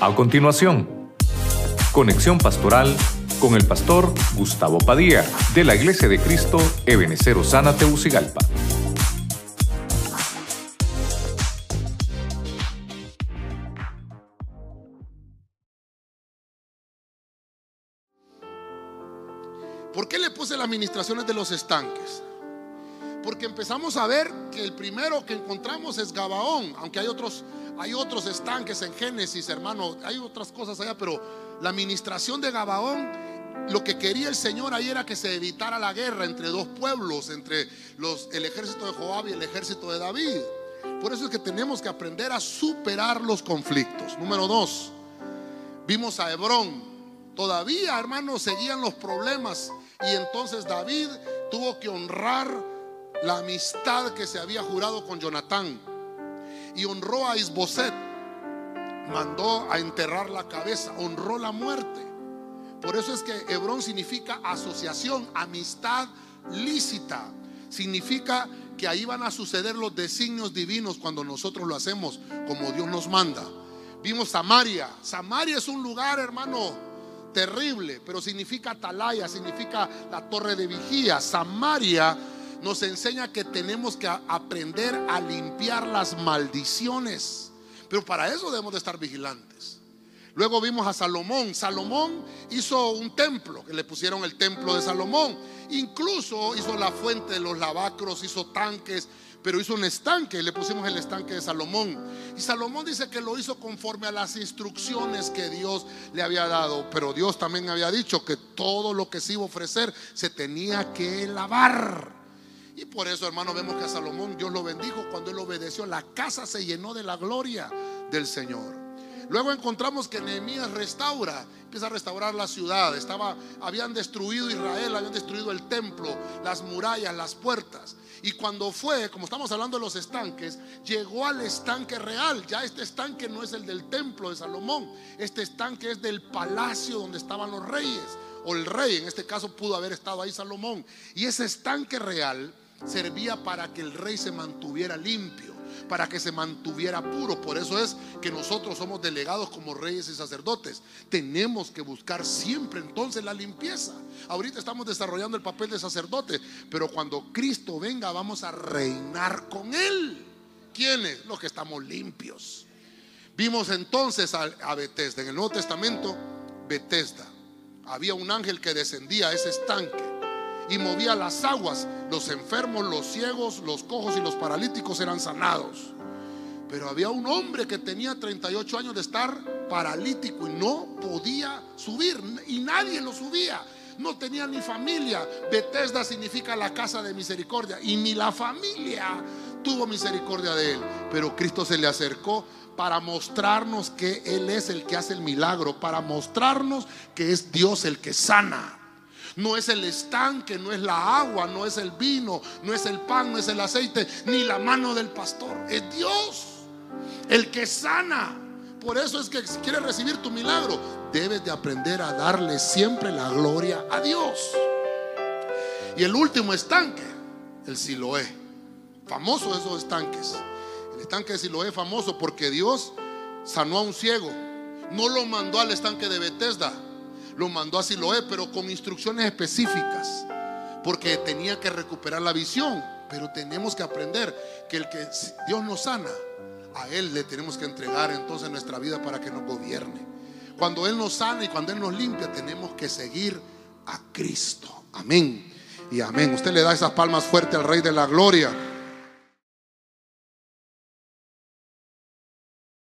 A continuación, conexión pastoral con el pastor Gustavo Padilla de la Iglesia de Cristo Ebenecer Osana Teucigalpa. ¿Por qué le puse las administraciones de los estanques? Porque empezamos a ver que el primero que encontramos es Gabaón, aunque hay otros, hay otros estanques en Génesis, hermano, hay otras cosas allá, pero la administración de Gabaón, lo que quería el Señor ahí era que se evitara la guerra entre dos pueblos, entre el ejército de Joab y el ejército de David. Por eso es que tenemos que aprender a superar los conflictos. Número dos, vimos a Hebrón. Todavía, hermanos, seguían los problemas y entonces David tuvo que honrar la amistad que se había jurado con Jonatán y honró a Isboset. Mandó a enterrar la cabeza, honró la muerte. Por eso es que Hebrón significa asociación, amistad lícita. Significa que ahí van a suceder los designios divinos cuando nosotros lo hacemos como Dios nos manda. Vimos Samaria. Samaria es un lugar, hermano, terrible, pero significa atalaya, significa la torre de vigía. Samaria nos enseña que tenemos que aprender a limpiar las maldiciones. Pero para eso debemos de estar vigilantes. Luego vimos a Salomón. Salomón hizo un templo, que le pusieron el templo de Salomón. Incluso hizo la fuente de los lavacros, hizo tanques, pero hizo un estanque, le pusimos el estanque de Salomón. Y Salomón dice que lo hizo conforme a las instrucciones que Dios le había dado, pero Dios también había dicho que todo lo que se iba a ofrecer se tenía que lavar. Y por eso, hermano, vemos que a Salomón Dios lo bendijo cuando él obedeció. La casa se llenó de la gloria del Señor. Luego encontramos que Nehemías restaura, empieza a restaurar la ciudad. Estaba, habían destruido Israel, habían destruido el templo, las murallas, las puertas. Y cuando fue, como estamos hablando de los estanques, llegó al estanque real. Ya este estanque no es el del templo de Salomón. Este estanque es del palacio donde estaban los reyes. O el rey, en este caso pudo haber estado ahí Salomón. Y ese estanque real servía para que el rey se mantuviera limpio para que se mantuviera puro. Por eso es que nosotros somos delegados como reyes y sacerdotes. Tenemos que buscar siempre entonces la limpieza. Ahorita estamos desarrollando el papel de sacerdote, pero cuando Cristo venga vamos a reinar con Él. ¿Quiénes? Los que estamos limpios. Vimos entonces a, Bethesda. En el Nuevo Testamento, Bethesda. Había un ángel que descendía a ese estanque y movía las aguas. Los enfermos, los ciegos, los cojos y los paralíticos eran sanados. Pero había un hombre que tenía 38 años de estar paralítico y no podía subir y nadie lo subía. No tenía ni familia. Bethesda significa la casa de misericordia y ni la familia tuvo misericordia de él. Pero Cristo se le acercó para mostrarnos que Él es el que hace el milagro, para mostrarnos que es Dios el que sana. No es el estanque, no es la agua, no es el vino, no es el pan, no es el aceite, ni la mano del pastor. Es Dios el que sana. Por eso es que si quieres recibir tu milagro, debes de aprender a darle siempre la gloria a Dios. Y el último estanque, el Siloé. Famoso esos estanques. El estanque de Siloé famoso porque Dios sanó a un ciego. No lo mandó al estanque de Bethesda lo mandó a Siloé, pero con instrucciones específicas, porque tenía que recuperar la visión. Pero tenemos que aprender que el que Dios nos sana, a Él le tenemos que entregar entonces nuestra vida para que nos gobierne. Cuando Él nos sana y cuando Él nos limpia, tenemos que seguir a Cristo. Amén. Y amén. Usted le da esas palmas fuertes al Rey de la Gloria.